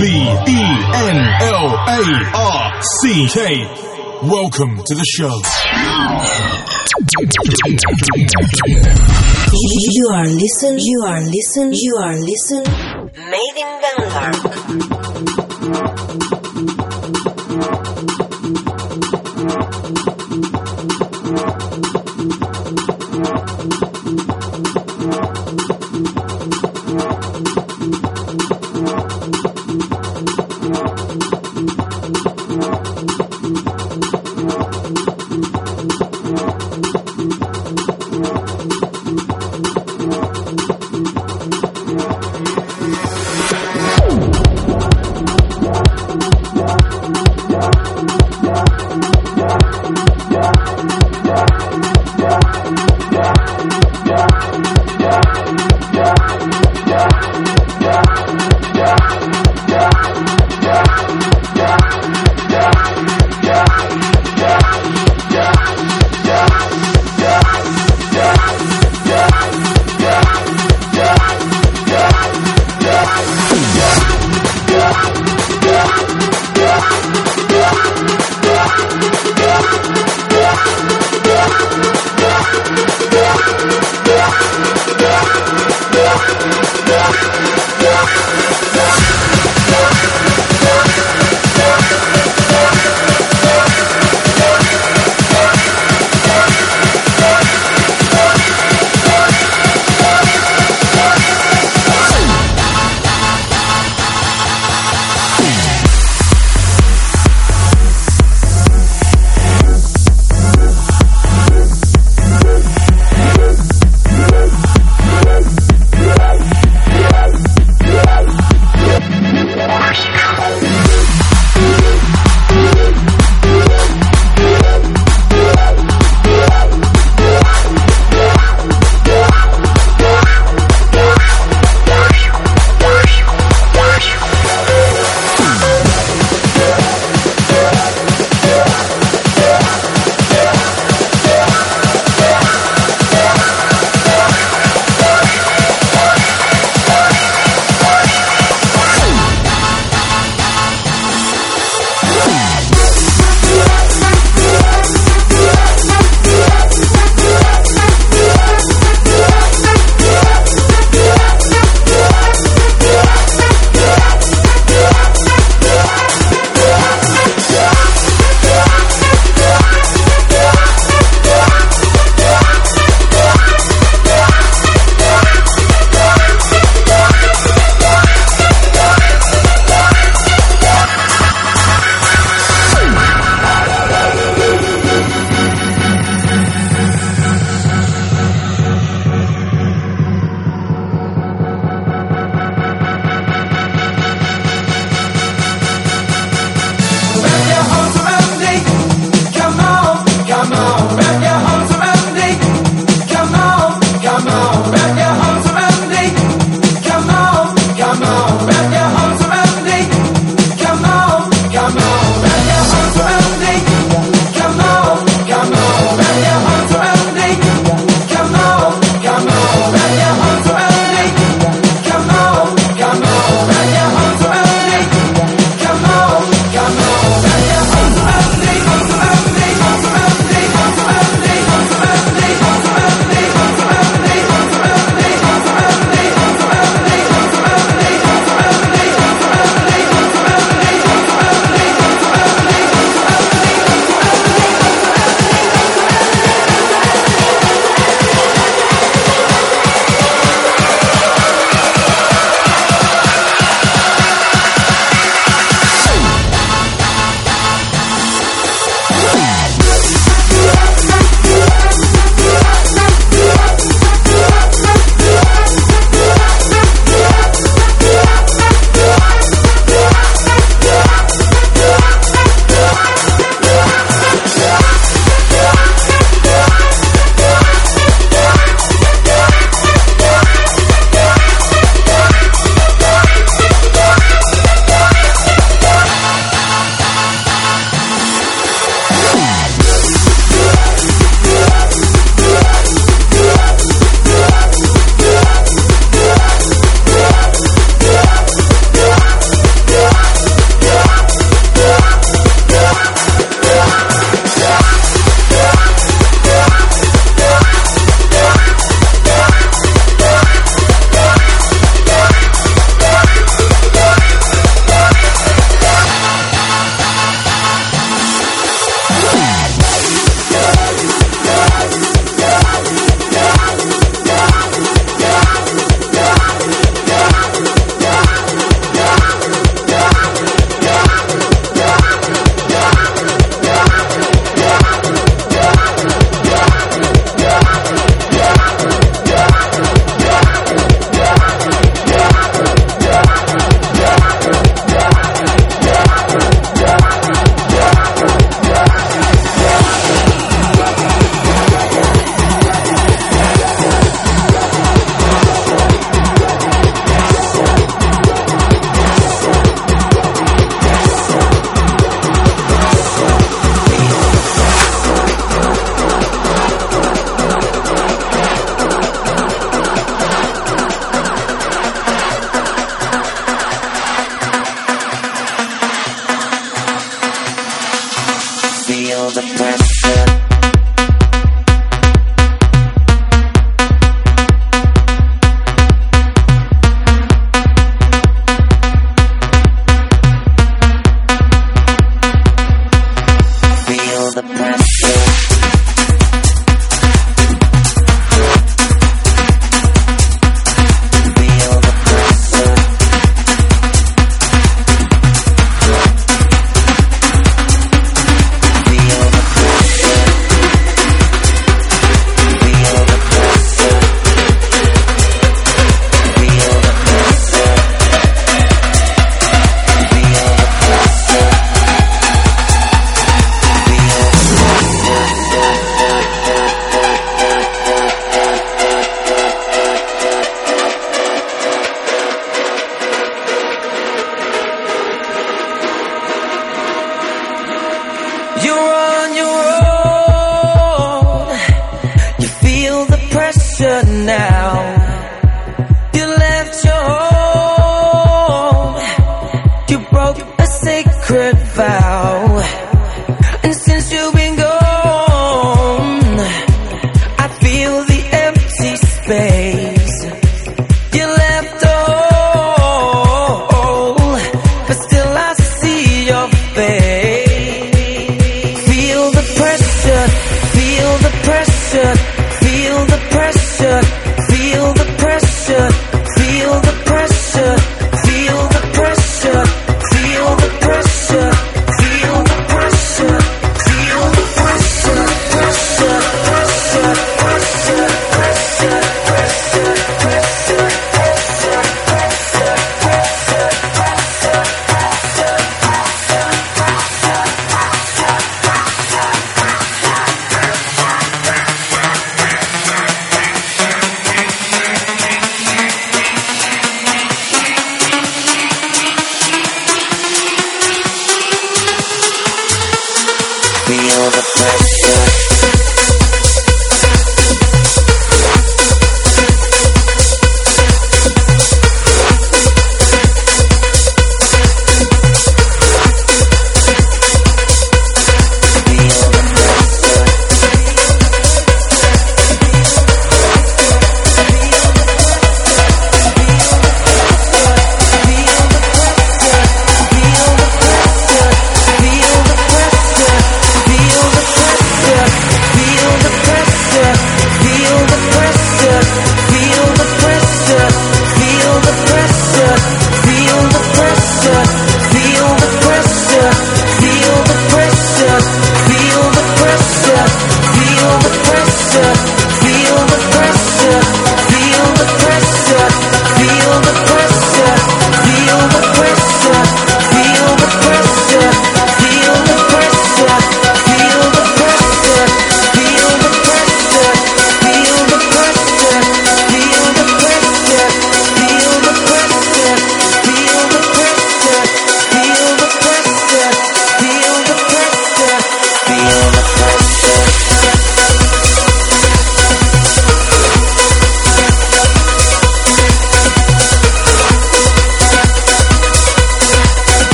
B E N L A R C K. Welcome to the show. You are listening. you are listening. you are listening. Made in Denmark.